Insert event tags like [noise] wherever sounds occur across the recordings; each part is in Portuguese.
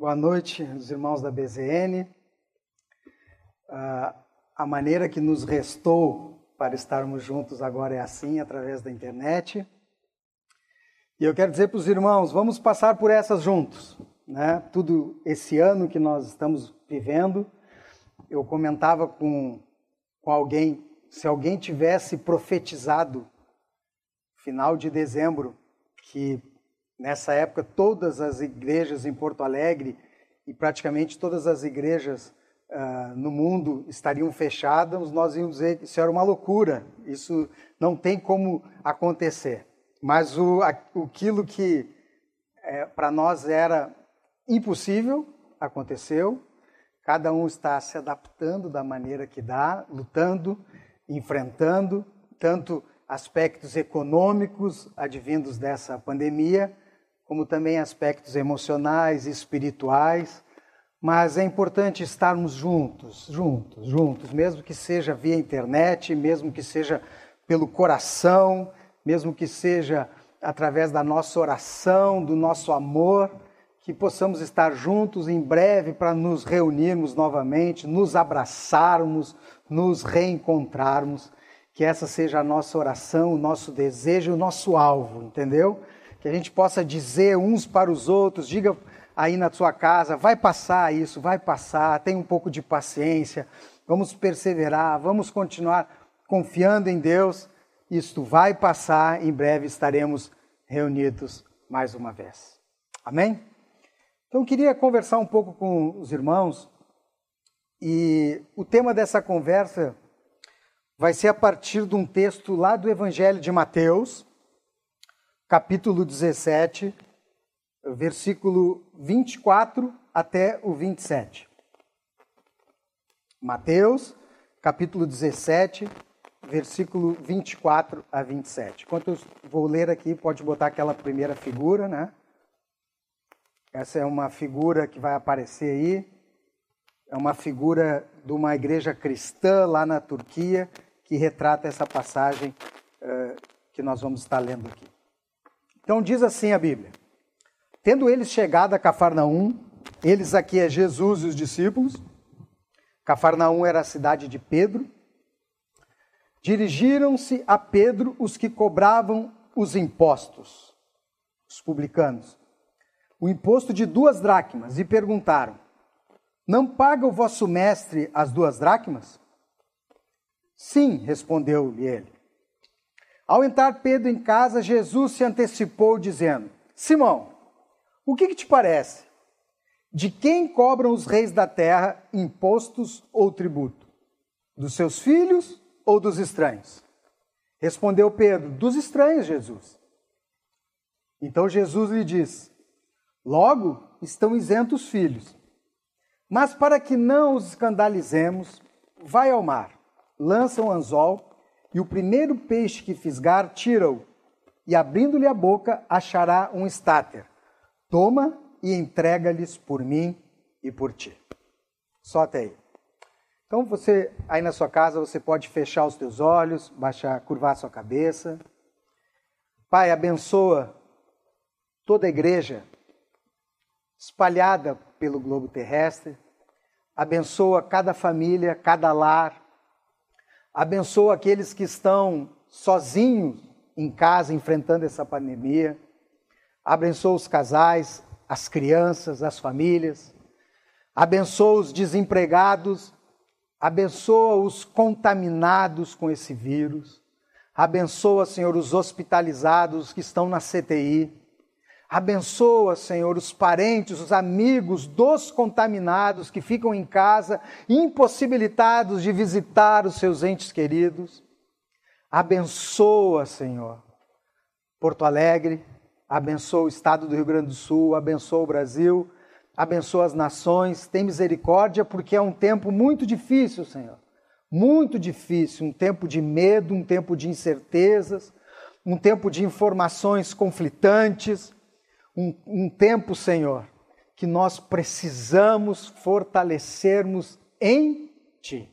Boa noite, os irmãos da BZN. Uh, a maneira que nos restou para estarmos juntos agora é assim, através da internet. E eu quero dizer para os irmãos, vamos passar por essas juntos, né? Tudo esse ano que nós estamos vivendo. Eu comentava com, com alguém, se alguém tivesse profetizado final de dezembro que Nessa época, todas as igrejas em Porto Alegre e praticamente todas as igrejas uh, no mundo estariam fechadas, nós íamos dizer que isso era uma loucura, isso não tem como acontecer. Mas o, aquilo que é, para nós era impossível aconteceu, cada um está se adaptando da maneira que dá, lutando, enfrentando tanto aspectos econômicos advindos dessa pandemia, como também aspectos emocionais e espirituais. Mas é importante estarmos juntos, juntos, juntos, mesmo que seja via internet, mesmo que seja pelo coração, mesmo que seja através da nossa oração, do nosso amor, que possamos estar juntos em breve para nos reunirmos novamente, nos abraçarmos, nos reencontrarmos. Que essa seja a nossa oração, o nosso desejo, o nosso alvo, entendeu? Que a gente possa dizer uns para os outros, diga aí na sua casa, vai passar isso, vai passar, tenha um pouco de paciência, vamos perseverar, vamos continuar confiando em Deus, isto vai passar, em breve estaremos reunidos mais uma vez. Amém? Então, queria conversar um pouco com os irmãos e o tema dessa conversa vai ser a partir de um texto lá do Evangelho de Mateus, capítulo 17, versículo 24 até o 27. Mateus, capítulo 17, versículo 24 a 27. Enquanto eu vou ler aqui, pode botar aquela primeira figura, né? Essa é uma figura que vai aparecer aí. É uma figura de uma igreja cristã lá na Turquia que retrata essa passagem uh, que nós vamos estar lendo aqui. Então diz assim a Bíblia: Tendo eles chegado a Cafarnaum, eles aqui é Jesus e os discípulos. Cafarnaum era a cidade de Pedro. Dirigiram-se a Pedro os que cobravam os impostos, os publicanos, o imposto de duas dracmas, e perguntaram: Não paga o vosso mestre as duas dracmas? Sim, respondeu-lhe ele. Ao entrar Pedro em casa, Jesus se antecipou, dizendo: Simão, o que, que te parece? De quem cobram os reis da terra impostos ou tributo? Dos seus filhos ou dos estranhos? Respondeu Pedro: Dos estranhos, Jesus. Então Jesus lhe diz: Logo estão isentos os filhos. Mas para que não os escandalizemos, vai ao mar, lança um anzol e o primeiro peixe que fisgar, tira-o, e abrindo-lhe a boca, achará um estáter. Toma e entrega-lhes por mim e por ti. Só até aí. Então você, aí na sua casa, você pode fechar os teus olhos, baixar, curvar a sua cabeça. Pai, abençoa toda a igreja espalhada pelo globo terrestre. Abençoa cada família, cada lar, Abençoa aqueles que estão sozinhos em casa enfrentando essa pandemia. Abençoa os casais, as crianças, as famílias. Abençoa os desempregados. Abençoa os contaminados com esse vírus. Abençoa, Senhor, os hospitalizados que estão na CTI. Abençoa, Senhor, os parentes, os amigos dos contaminados que ficam em casa, impossibilitados de visitar os seus entes queridos. Abençoa, Senhor, Porto Alegre, abençoa o estado do Rio Grande do Sul, abençoa o Brasil, abençoa as nações. Tem misericórdia, porque é um tempo muito difícil, Senhor. Muito difícil, um tempo de medo, um tempo de incertezas, um tempo de informações conflitantes um, um tempo, Senhor, que nós precisamos fortalecermos em Ti.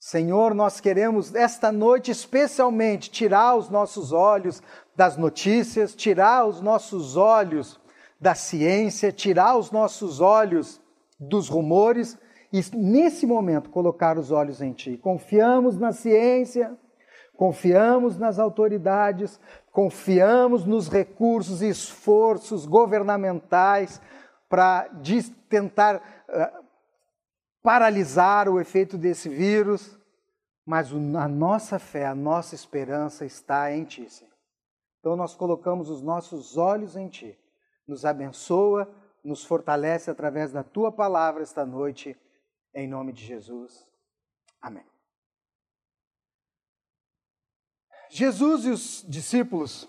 Senhor, nós queremos esta noite especialmente tirar os nossos olhos das notícias, tirar os nossos olhos da ciência, tirar os nossos olhos dos rumores e, nesse momento, colocar os olhos em Ti. Confiamos na ciência, confiamos nas autoridades, confiamos nos recursos e esforços governamentais para tentar uh, paralisar o efeito desse vírus, mas a nossa fé, a nossa esperança está em Ti, Senhor. Então nós colocamos os nossos olhos em Ti. Nos abençoa, nos fortalece através da Tua palavra esta noite, em nome de Jesus. Amém. Jesus e os discípulos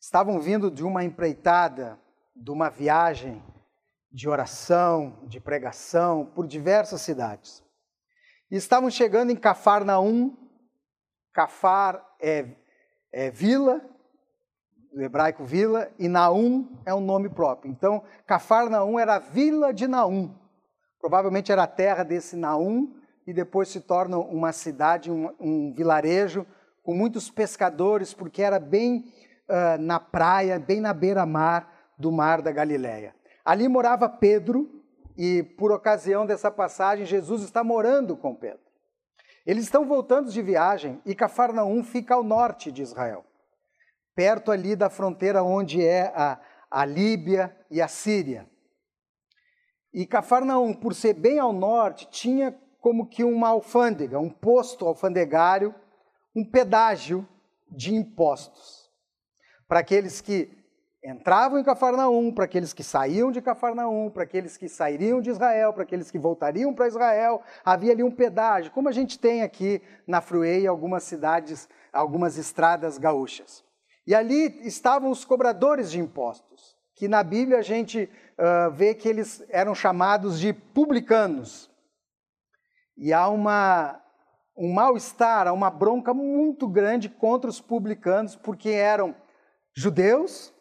estavam vindo de uma empreitada, de uma viagem de oração, de pregação por diversas cidades. E estavam chegando em Cafarnaum. Cafar é, é vila, do hebraico vila, e Naum é um nome próprio. Então, Cafarnaum era a vila de Naum. Provavelmente era a terra desse Naum, e depois se torna uma cidade, um, um vilarejo com muitos pescadores, porque era bem uh, na praia, bem na beira-mar do mar da Galileia. Ali morava Pedro, e por ocasião dessa passagem, Jesus está morando com Pedro. Eles estão voltando de viagem e Cafarnaum fica ao norte de Israel perto ali da fronteira onde é a, a Líbia e a Síria. E Cafarnaum, por ser bem ao norte, tinha como que uma alfândega, um posto alfandegário, um pedágio de impostos. Para aqueles que entravam em Cafarnaum, para aqueles que saíam de Cafarnaum, para aqueles que sairiam de Israel, para aqueles que voltariam para Israel, havia ali um pedágio, como a gente tem aqui na Fruei algumas cidades, algumas estradas gaúchas. E ali estavam os cobradores de impostos, que na Bíblia a gente uh, vê que eles eram chamados de publicanos. E há uma, um mal-estar, há uma bronca muito grande contra os publicanos, porque eram judeus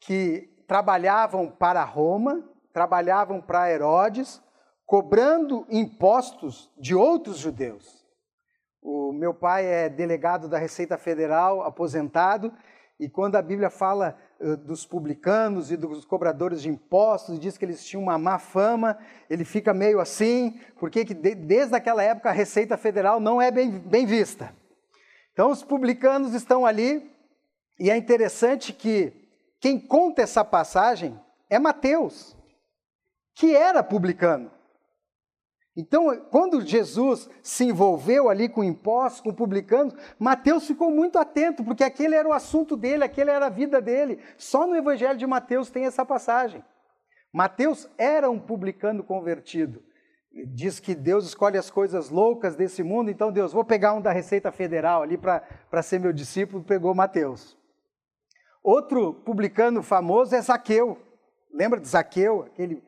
que trabalhavam para Roma, trabalhavam para Herodes, cobrando impostos de outros judeus. O meu pai é delegado da Receita Federal, aposentado, e quando a Bíblia fala dos publicanos e dos cobradores de impostos, diz que eles tinham uma má fama, ele fica meio assim, porque que de, desde aquela época a Receita Federal não é bem, bem vista. Então os publicanos estão ali, e é interessante que quem conta essa passagem é Mateus, que era publicano. Então, quando Jesus se envolveu ali com impostos, com publicanos, Mateus ficou muito atento, porque aquele era o assunto dele, aquele era a vida dele. Só no Evangelho de Mateus tem essa passagem. Mateus era um publicano convertido. Diz que Deus escolhe as coisas loucas desse mundo, então Deus, vou pegar um da Receita Federal ali para ser meu discípulo, pegou Mateus. Outro publicano famoso é Zaqueu. Lembra de Zaqueu, aquele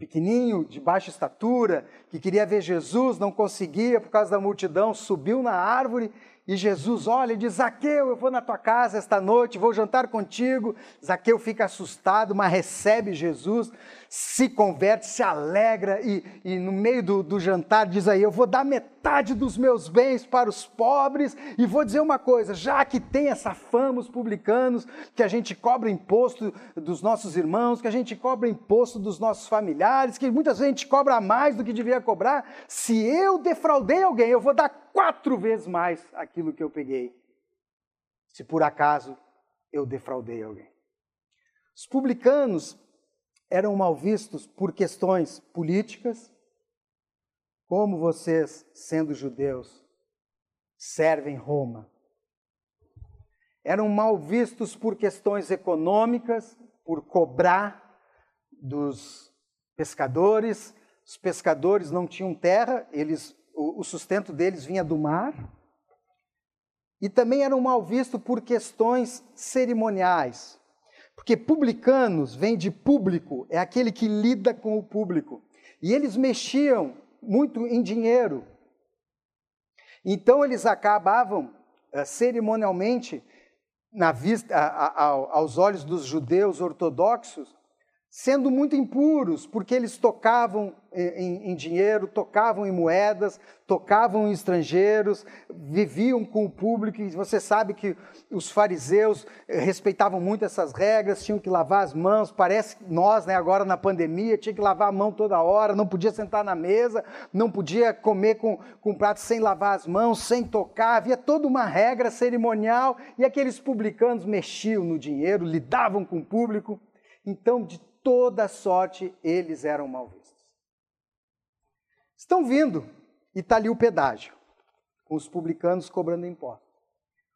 pequenininho, de baixa estatura, que queria ver Jesus, não conseguia por causa da multidão, subiu na árvore e Jesus olha e diz: Zaqueu, eu vou na tua casa esta noite, vou jantar contigo. Zaqueu fica assustado, mas recebe Jesus, se converte, se alegra e, e no meio do, do jantar diz aí: Eu vou dar metade dos meus bens para os pobres e vou dizer uma coisa: já que tem essa fama, os publicanos, que a gente cobra imposto dos nossos irmãos, que a gente cobra imposto dos nossos familiares, que muitas vezes a gente cobra mais do que devia cobrar, se eu defraudei alguém, eu vou dar quatro vezes mais aquilo que eu peguei, se por acaso eu defraudei alguém. Os publicanos eram mal vistos por questões políticas, como vocês, sendo judeus, servem Roma. Eram mal vistos por questões econômicas, por cobrar dos pescadores. Os pescadores não tinham terra, eles o, sustento deles vinha do mar, e também eram mal vistos por questões cerimoniais. Porque publicanos vem de público, é aquele que lida com o público. E eles mexiam muito em dinheiro. Então eles acabavam uh, cerimonialmente, vista, a, a, aos olhos dos judeus ortodoxos, sendo muito impuros, porque eles tocavam em, em, dinheiro, tocavam em moedas, tocavam em estrangeiros, viviam com o público, e você sabe que os fariseus eh, respeitavam muito essas regras, tinham que lavar as mãos, parece nós, né, agora na pandemia, tinha que lavar a mão toda hora, não podia sentar na mesa, não podia comer com, com prato sem lavar as mãos, sem tocar, havia toda uma regra cerimonial, e aqueles publicanos mexiam no dinheiro, lidavam com o público, então, de toda sorte eles eram mal vistos. Estão vindo e está ali o pedágio, com os publicanos cobrando impostos.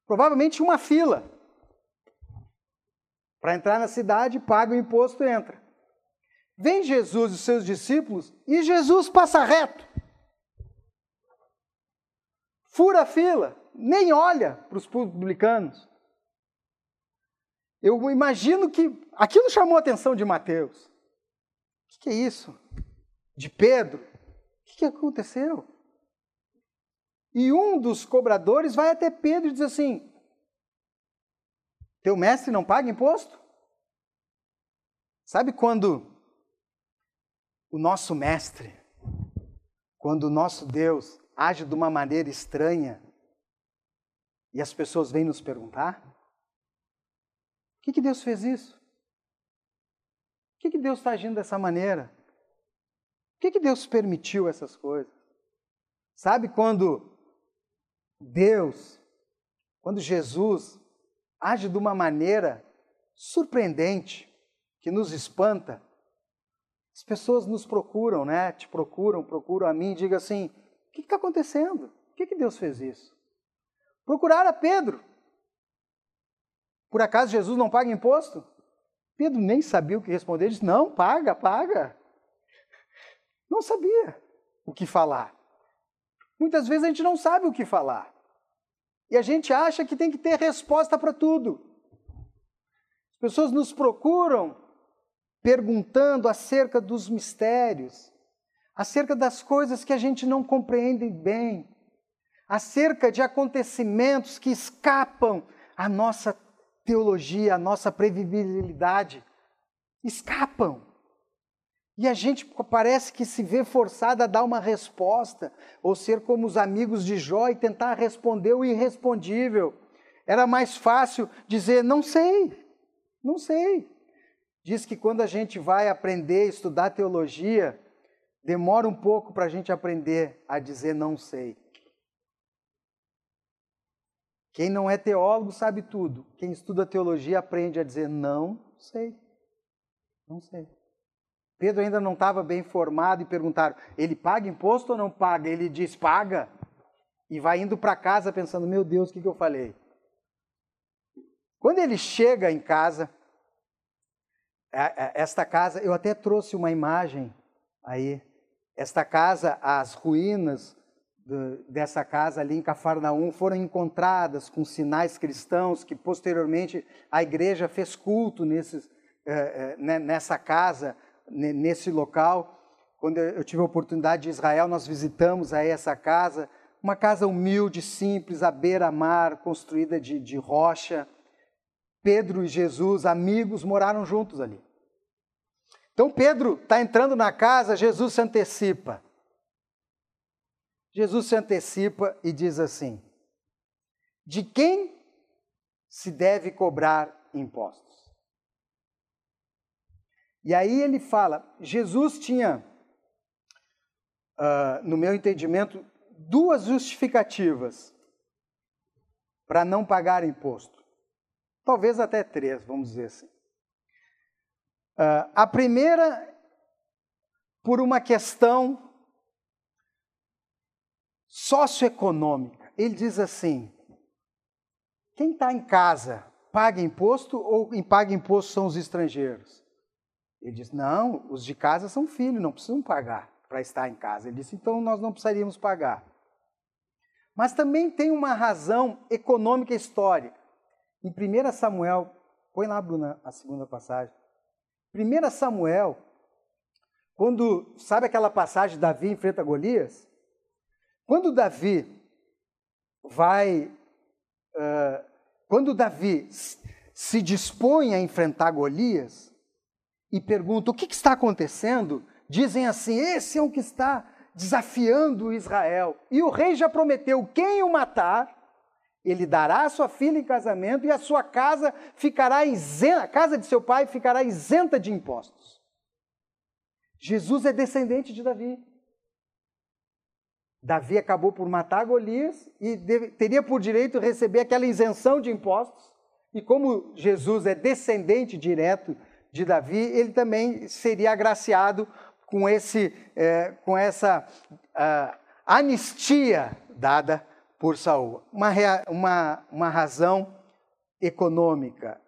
Provavelmente uma fila. Para entrar na cidade, paga o imposto e entra. Vem Jesus e seus discípulos e Jesus passa reto. Fura a fila, nem olha para os publicanos. Eu imagino que aquilo chamou a atenção de Mateus. O que é isso? De Pedro? O que aconteceu? E um dos cobradores vai até Pedro e diz assim: Teu mestre não paga imposto? Sabe quando o nosso mestre, quando o nosso Deus age de uma maneira estranha e as pessoas vêm nos perguntar? Que, que Deus fez isso? Por que, que Deus está agindo dessa maneira? Por que, que Deus permitiu essas coisas? Sabe quando Deus, quando Jesus age de uma maneira surpreendente, que nos espanta, as pessoas nos procuram, né? Te procuram, procuram a mim e digam assim: o que está acontecendo? Por que, que Deus fez isso? Procuraram a Pedro. Por acaso Jesus não paga imposto? Pedro nem sabia o que responder, ele disse: Não, paga, paga. Não sabia o que falar. Muitas vezes a gente não sabe o que falar. E a gente acha que tem que ter resposta para tudo. As pessoas nos procuram perguntando acerca dos mistérios, acerca das coisas que a gente não compreende bem, acerca de acontecimentos que escapam à nossa teologia, a nossa previsibilidade, escapam. E a gente parece que se vê forçado a dar uma resposta, ou ser como os amigos de Jó e tentar responder o irrespondível. Era mais fácil dizer, não sei, não sei. Diz que quando a gente vai aprender, estudar teologia, demora um pouco para a gente aprender a dizer não sei. Quem não é teólogo sabe tudo. Quem estuda teologia aprende a dizer não sei. Não sei. Pedro ainda não estava bem formado e perguntaram: ele paga imposto ou não paga? Ele diz: paga. E vai indo para casa pensando: meu Deus, o que, que eu falei? Quando ele chega em casa, esta casa, eu até trouxe uma imagem aí. Esta casa, as ruínas dessa casa ali em Cafarnaum foram encontradas com sinais cristãos que posteriormente a igreja fez culto nesses, eh, eh, nessa casa, nesse local. Quando eu tive a oportunidade de Israel, nós visitamos aí essa casa, uma casa humilde, simples, à beira-mar, construída de, de rocha. Pedro e Jesus, amigos, moraram juntos ali. Então Pedro está entrando na casa, Jesus se antecipa. Jesus se antecipa e diz assim: De quem se deve cobrar impostos? E aí ele fala: Jesus tinha, uh, no meu entendimento, duas justificativas para não pagar imposto. Talvez até três, vamos dizer assim. Uh, a primeira, por uma questão socioeconômica. Ele diz assim: quem está em casa paga imposto ou quem paga imposto são os estrangeiros? Ele diz: não, os de casa são filhos, não precisam pagar para estar em casa. Ele disse: então nós não precisaríamos pagar. Mas também tem uma razão econômica histórica. Em 1 Samuel, põe lá, Bruna, a segunda passagem. 1 Samuel, quando, sabe aquela passagem, Davi enfrenta Golias? Quando Davi vai, uh, quando Davi se dispõe a enfrentar Golias, e perguntam: o que, que está acontecendo? Dizem assim: esse é o que está desafiando Israel. E o rei já prometeu: quem o matar, ele dará a sua filha em casamento e a sua casa ficará isenta, a casa de seu pai ficará isenta de impostos. Jesus é descendente de Davi. Davi acabou por matar Golias e teria por direito receber aquela isenção de impostos. E como Jesus é descendente direto de Davi, ele também seria agraciado com, esse, é, com essa uh, anistia dada por Saul. Uma, uma, uma razão econômica,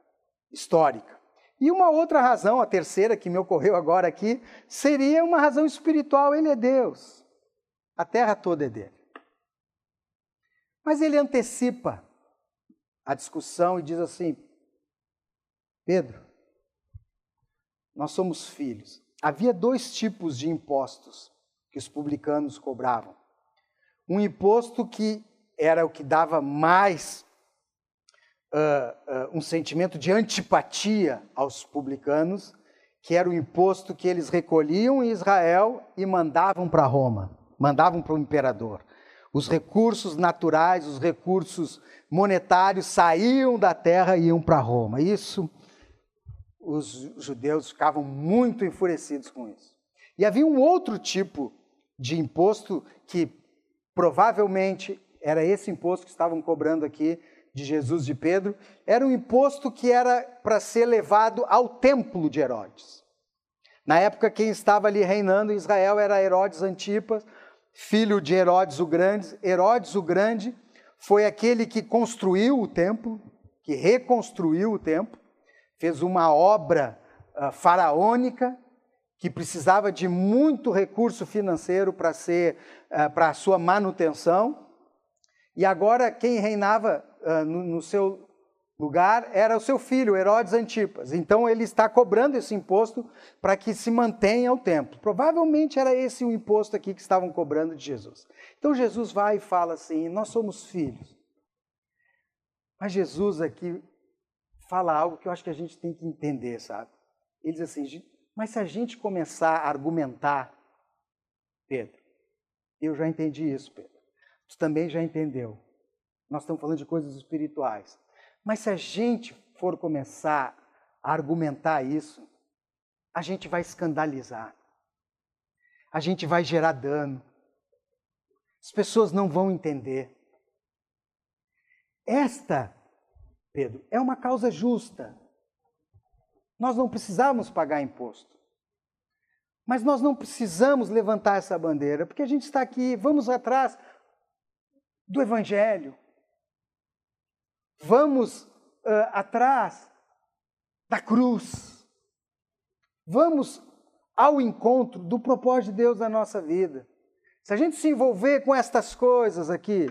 histórica. E uma outra razão, a terceira que me ocorreu agora aqui, seria uma razão espiritual. Ele é Deus. A terra toda é dele. Mas ele antecipa a discussão e diz assim: Pedro, nós somos filhos. Havia dois tipos de impostos que os publicanos cobravam. Um imposto que era o que dava mais uh, uh, um sentimento de antipatia aos publicanos, que era o imposto que eles recolhiam em Israel e mandavam para Roma mandavam para o imperador. Os recursos naturais, os recursos monetários saíam da terra e iam para Roma. Isso, os judeus ficavam muito enfurecidos com isso. E havia um outro tipo de imposto que provavelmente era esse imposto que estavam cobrando aqui de Jesus de Pedro, era um imposto que era para ser levado ao templo de Herodes. Na época, quem estava ali reinando em Israel era Herodes Antipas, filho de Herodes o Grande. Herodes o Grande foi aquele que construiu o templo, que reconstruiu o templo, fez uma obra uh, faraônica que precisava de muito recurso financeiro para ser uh, para a sua manutenção. E agora quem reinava uh, no, no, seu lugar era o seu filho, Herodes Antipas. Então ele está cobrando esse imposto para que se mantenha o templo. Provavelmente era esse o imposto aqui que estavam cobrando de Jesus. Então Jesus vai e fala assim: Nós somos filhos. Mas Jesus aqui fala algo que eu acho que a gente tem que entender, sabe? Ele diz assim: Mas se a gente começar a argumentar, Pedro, eu já entendi isso, Pedro. Tu também já entendeu. Nós estamos falando de coisas espirituais. Mas se a gente for começar a argumentar isso, a gente vai escandalizar. A gente vai gerar dano. As pessoas não vão entender. Esta, Pedro, é uma causa justa. Nós não precisamos pagar imposto. Mas nós não precisamos levantar essa bandeira, porque a gente está aqui, vamos atrás do Evangelho. Vamos uh, atrás da cruz. Vamos ao encontro do propósito de Deus na nossa vida. Se a gente se envolver com estas coisas aqui,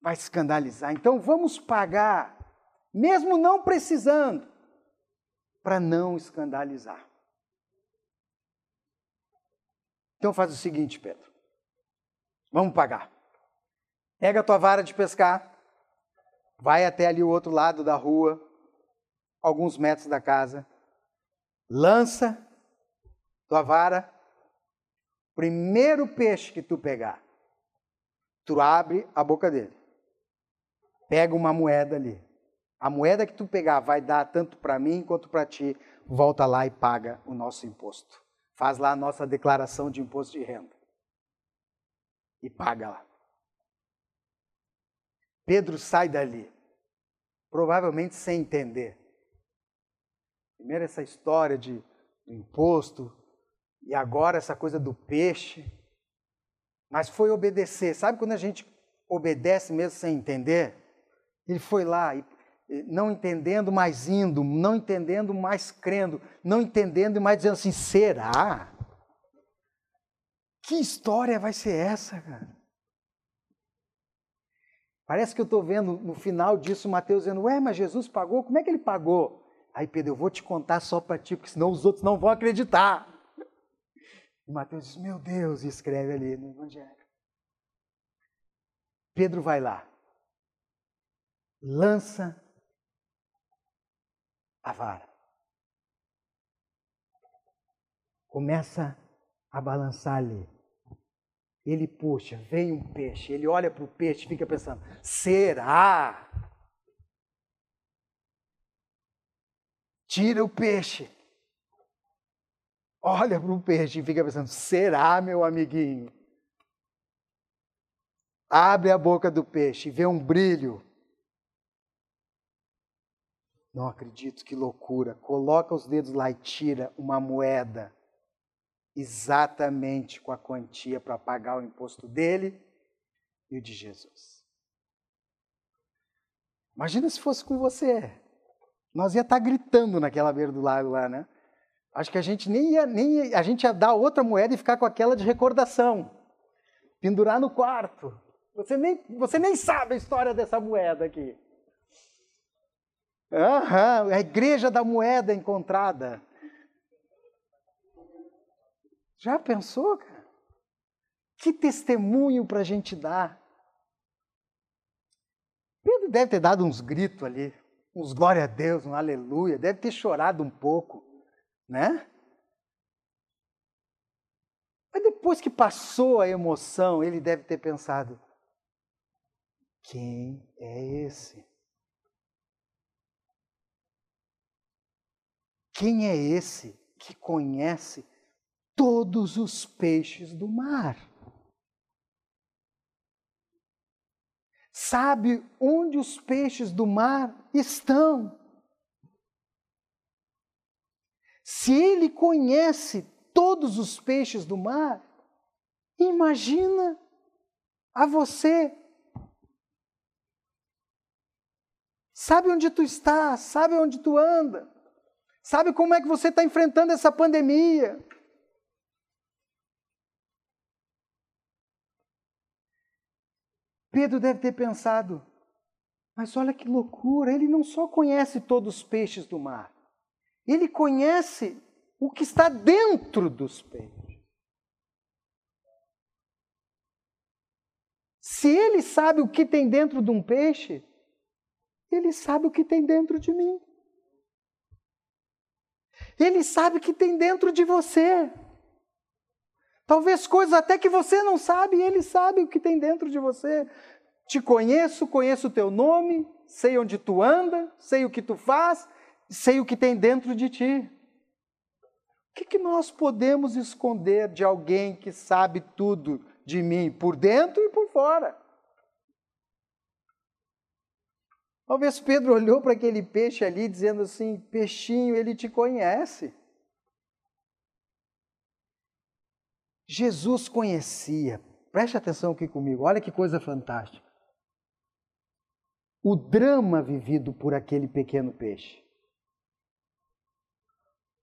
vai escandalizar. Então vamos pagar, mesmo não precisando, para não escandalizar. Então faz o seguinte, Pedro. Vamos pagar. Pega a tua vara de pescar, vai até ali o outro lado da rua, alguns metros da casa, lança tua vara, primeiro peixe que tu pegar, tu abre a boca dele, pega uma moeda ali. A moeda que tu pegar vai dar tanto para mim quanto para ti. Volta lá e paga o nosso imposto. Faz lá a nossa declaração de imposto de renda. E paga lá. Pedro sai dali, provavelmente sem entender. Primeiro essa história de imposto e agora essa coisa do peixe. Mas foi obedecer. Sabe quando a gente obedece mesmo sem entender? Ele foi lá e não entendendo, mas indo, não entendendo, mas crendo, não entendendo, mas dizendo assim: será? Que história vai ser essa, cara? Parece que eu estou vendo no final disso Mateus dizendo: Ué, mas Jesus pagou? Como é que ele pagou? Aí Pedro, eu vou te contar só para ti, porque senão os outros não vão acreditar. E Mateus diz: Meu Deus, e escreve ali no Evangelho. Pedro vai lá, lança a vara. começa a balançar ali. Ele puxa, vem um peixe, ele olha para o peixe e fica pensando: será? Tira o peixe. Olha para o peixe e fica pensando: será, meu amiguinho? Abre a boca do peixe e vê um brilho. Não acredito, que loucura. Coloca os dedos lá e tira uma moeda exatamente com a quantia para pagar o imposto dele e o de Jesus. Imagina se fosse com você. Nós ia estar tá gritando naquela beira do lago lá, né? Acho que a gente nem ia, nem ia, a gente ia dar outra moeda e ficar com aquela de recordação. Pendurar no quarto. Você nem, você nem sabe a história dessa moeda aqui. Uhum, a igreja da moeda encontrada. Já pensou, cara? Que testemunho para a gente dar. Pedro deve ter dado uns gritos ali, uns glória a Deus, um aleluia, deve ter chorado um pouco, né? Mas depois que passou a emoção, ele deve ter pensado: quem é esse? Quem é esse que conhece todos os peixes do mar. Sabe onde os peixes do mar estão. Se ele conhece todos os peixes do mar, imagina a você. Sabe onde tu estás, sabe onde tu anda, sabe como é que você está enfrentando essa pandemia, Pedro deve ter pensado: mas olha que loucura, ele não só conhece todos os peixes do mar, ele conhece o que está dentro dos peixes. Se ele sabe o que tem dentro de um peixe, ele sabe o que tem dentro de mim. Ele sabe o que tem dentro de você. Talvez coisas até que você não sabe, e Ele sabe o que tem dentro de você. Te conheço, conheço o teu nome, sei onde tu anda, sei o que tu faz, sei o que tem dentro de ti. O que, que nós podemos esconder de alguém que sabe tudo de mim, por dentro e por fora? Talvez Pedro [laughs] olhou para aquele peixe ali, dizendo assim: Peixinho, ele te conhece. Jesus conhecia, preste atenção aqui comigo, olha que coisa fantástica. O drama vivido por aquele pequeno peixe.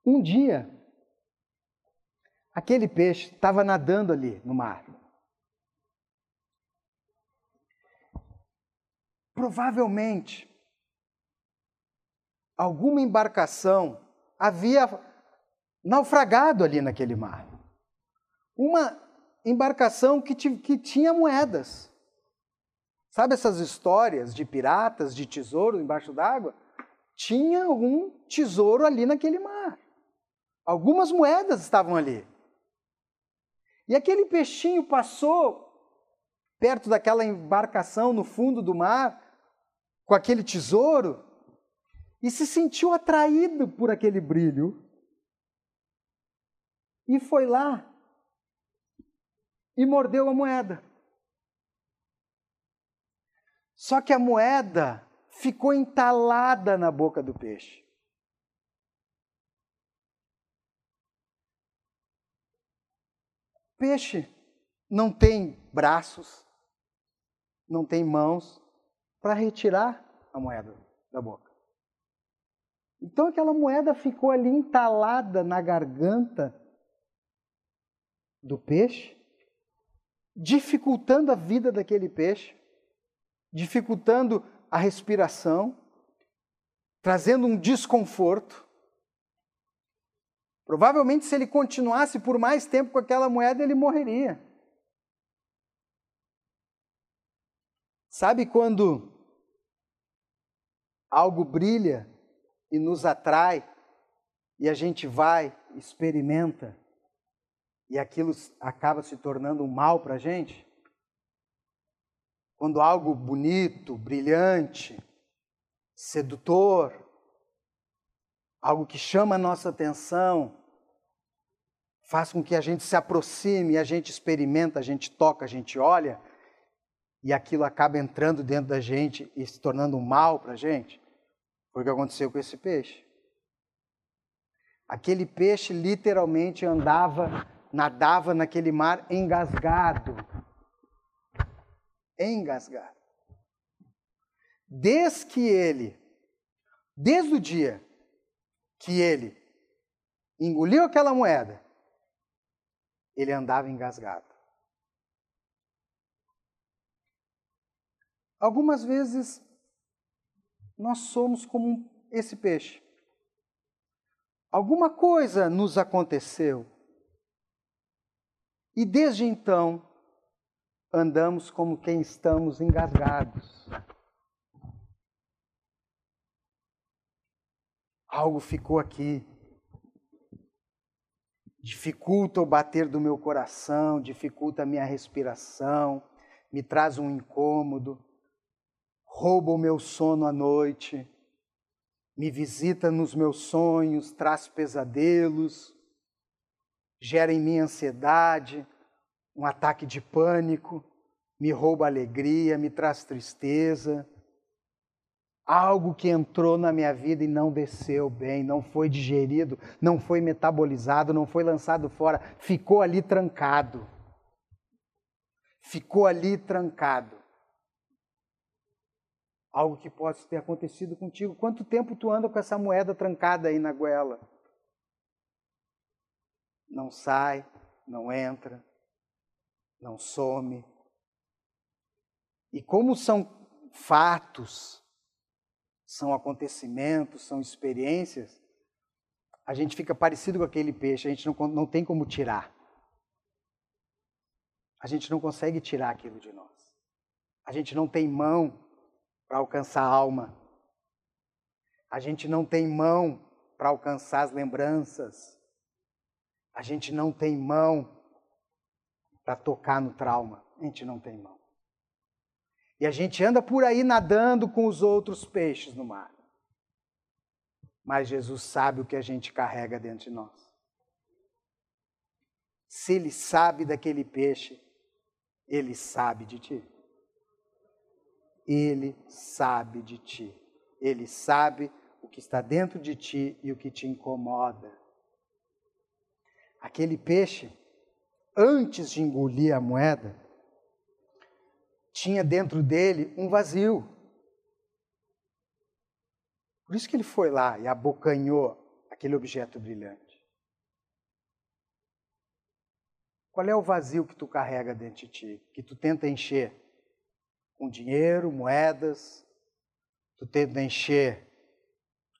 Um dia, aquele peixe estava nadando ali no mar. Provavelmente, alguma embarcação havia naufragado ali naquele mar uma embarcação que, que tinha moedas. Sabe essas histórias de piratas, de tesouro embaixo d'água? Tinha um tesouro ali naquele mar. Algumas moedas estavam ali. E aquele peixinho passou perto daquela embarcação no fundo do mar, com aquele tesouro, e se sentiu atraído por aquele brilho. E foi lá e mordeu a moeda. Só que a moeda ficou entalada na boca do peixe. Peixe não tem braços, não tem mãos para retirar a moeda da boca. Então aquela moeda ficou ali entalada na garganta do peixe dificultando a vida daquele peixe, dificultando a respiração, trazendo um desconforto. Provavelmente, se ele continuasse por mais tempo com aquela moeda, ele morreria. Sabe quando algo brilha e nos atrai e a gente vai, experimenta e aquilo acaba se tornando um mal para a gente? Quando algo bonito, brilhante, sedutor, algo que chama a nossa atenção, faz com que a gente se aproxime, a gente experimenta, a gente toca, a gente olha, e aquilo acaba entrando dentro da gente e se tornando um mal para a gente. Foi o que aconteceu com esse peixe. Aquele peixe literalmente andava, nadava naquele mar engasgado. Engasgado. Desde que ele, desde o dia que ele engoliu aquela moeda, ele andava engasgado. Algumas vezes nós somos como esse peixe. Alguma coisa nos aconteceu. E desde então, andamos como quem estamos engasgados. Algo ficou aqui. Dificulta o bater do meu coração, dificulta a minha respiração, me traz um incômodo, rouba o meu sono à noite me visita nos meus sonhos, traz pesadelos, gera em mim ansiedade, um ataque de pânico, me rouba alegria, me traz tristeza. Algo que entrou na minha vida e não desceu bem, não foi digerido, não foi metabolizado, não foi lançado fora, ficou ali trancado. Ficou ali trancado algo que possa ter acontecido contigo. Quanto tempo tu anda com essa moeda trancada aí na goela? Não sai, não entra, não some. E como são fatos, são acontecimentos, são experiências, a gente fica parecido com aquele peixe, a gente não, não tem como tirar. A gente não consegue tirar aquilo de nós. A gente não tem mão para alcançar a alma. A gente não tem mão para alcançar as lembranças. A gente não tem mão para tocar no trauma. A gente não tem mão. E a gente anda por aí nadando com os outros peixes no mar. Mas Jesus sabe o que a gente carrega dentro de nós. Se Ele sabe daquele peixe, Ele sabe de ti. Ele sabe de ti. Ele sabe o que está dentro de ti e o que te incomoda. Aquele peixe, antes de engolir a moeda, tinha dentro dele um vazio. Por isso que ele foi lá e abocanhou aquele objeto brilhante. Qual é o vazio que tu carrega dentro de ti, que tu tenta encher? com dinheiro, moedas, tu tenta encher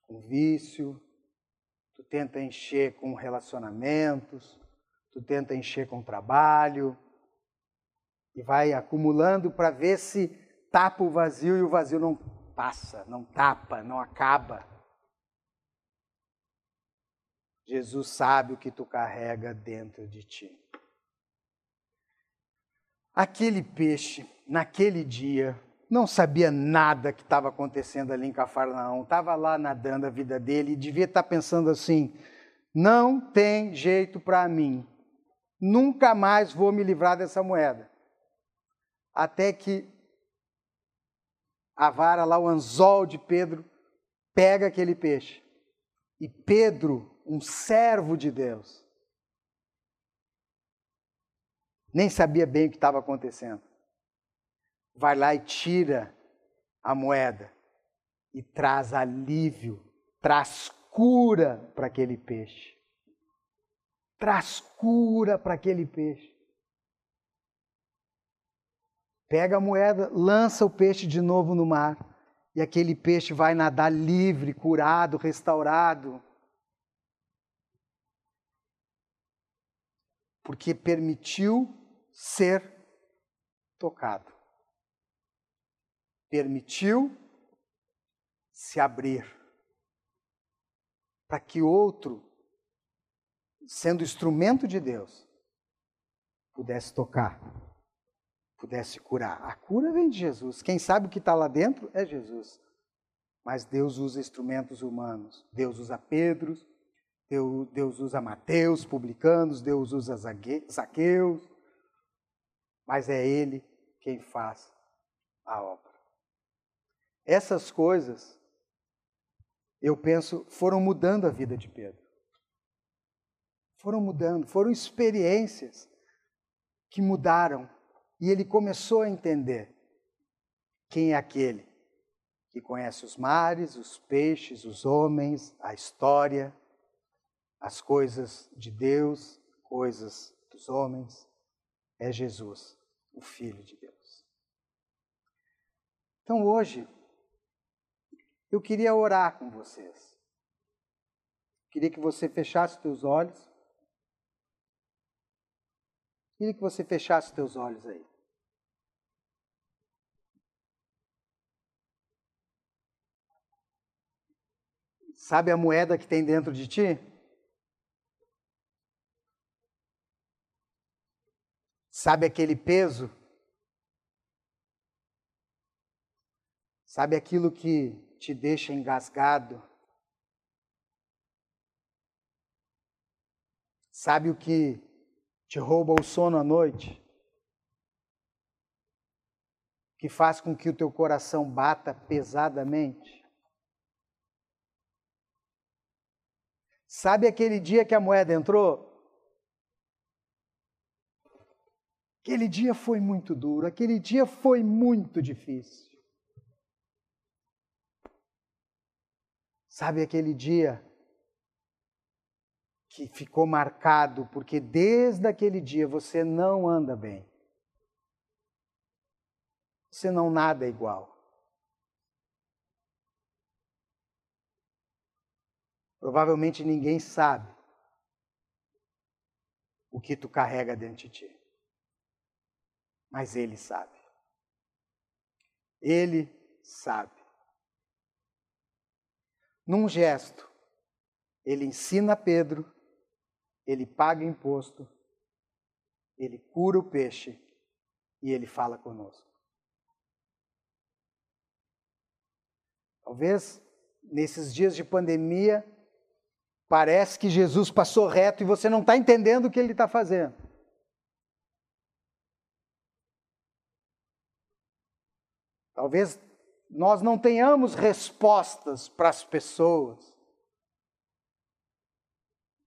com vício, tenta encher com relacionamentos, tu tenta encher com trabalho, e vai acumulando para ver se tapa o vazio e o vazio não passa, não tapa, não acaba. Jesus sabe o que tu carrega dentro de ti. Aquele peixe, naquele dia, não sabia nada que estava acontecendo ali em Cafarnaum, estava lá nadando a vida dele e devia estar tá pensando assim: não tem jeito para mim, nunca mais vou me livrar dessa moeda. Até que a vara lá, o anzol de Pedro, pega aquele peixe. E Pedro, um servo de Deus, nem sabia bem o que estava acontecendo. Vai lá e tira a moeda e traz alívio, traz cura para aquele peixe. Traz cura para aquele peixe. Pega a moeda, lança o peixe de novo no mar, e aquele peixe vai nadar livre, curado, restaurado. Porque permitiu ser tocado. Permitiu se abrir para que outro, sendo instrumento de Deus, pudesse tocar, pudesse curar. A cura vem de Jesus. Quem sabe o que está lá dentro é Jesus. Mas Deus usa instrumentos humanos. Deus usa Pedro, Deus, Deus usa Mateus, publicanos, Deus usa Zaqueus. Mas é Ele quem faz a obra. Essas coisas, eu penso, foram mudando a vida de Pedro. Foram mudando, foram experiências que mudaram e ele começou a entender quem é aquele que conhece os mares, os peixes, os homens, a história, as coisas de Deus, coisas dos homens. É Jesus, o Filho de Deus. Então hoje, eu queria orar com vocês. Queria que você fechasse teus olhos. Queria que você fechasse teus olhos aí. Sabe a moeda que tem dentro de ti? Sabe aquele peso? Sabe aquilo que te deixa engasgado? Sabe o que te rouba o sono à noite? Que faz com que o teu coração bata pesadamente? Sabe aquele dia que a moeda entrou? Aquele dia foi muito duro, aquele dia foi muito difícil. Sabe aquele dia que ficou marcado porque desde aquele dia você não anda bem. Você não nada igual. Provavelmente ninguém sabe o que tu carrega dentro de ti. Mas ele sabe. Ele sabe. Num gesto, ele ensina Pedro ele paga imposto, ele cura o peixe e ele fala conosco. Talvez nesses dias de pandemia, parece que Jesus passou reto e você não está entendendo o que ele está fazendo. Talvez nós não tenhamos respostas para as pessoas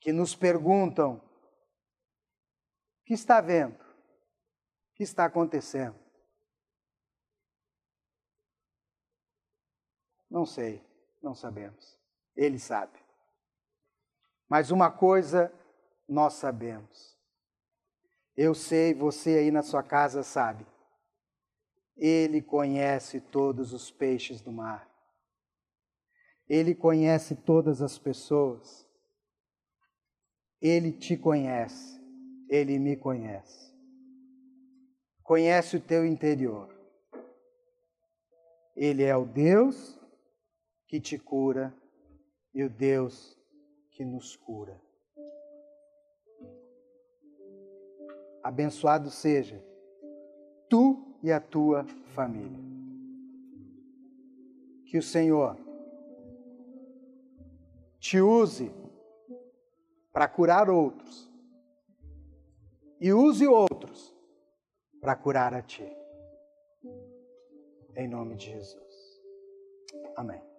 que nos perguntam: o que está vendo? O que está acontecendo? Não sei, não sabemos. Ele sabe. Mas uma coisa nós sabemos. Eu sei, você aí na sua casa sabe. Ele conhece todos os peixes do mar. Ele conhece todas as pessoas. Ele te conhece, ele me conhece. Conhece o teu interior. Ele é o Deus que te cura e o Deus que nos cura. Abençoado seja tu e a tua família. Que o Senhor te use para curar outros. E use outros para curar a ti. Em nome de Jesus. Amém.